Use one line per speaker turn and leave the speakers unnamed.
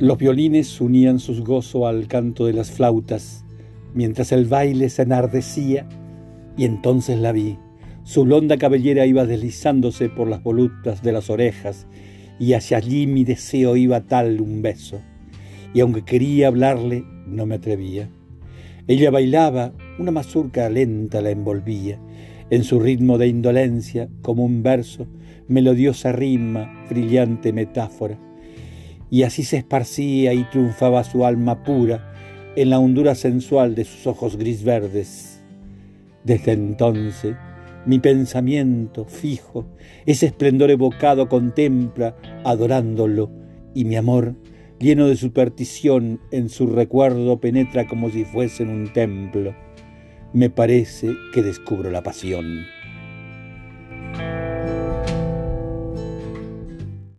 Los violines unían sus gozos al canto de las flautas, mientras el baile se enardecía, y entonces la vi. Su blonda cabellera iba deslizándose por las volutas de las orejas, y hacia allí mi deseo iba tal un beso. Y aunque quería hablarle, no me atrevía. Ella bailaba, una mazurca lenta la envolvía, en su ritmo de indolencia, como un verso, melodiosa rima, brillante metáfora. Y así se esparcía y triunfaba su alma pura en la hondura sensual de sus ojos gris verdes. Desde entonces, mi pensamiento fijo, ese esplendor evocado contempla, adorándolo, y mi amor, lleno de superstición, en su recuerdo penetra como si fuese en un templo me parece que descubro la pasión.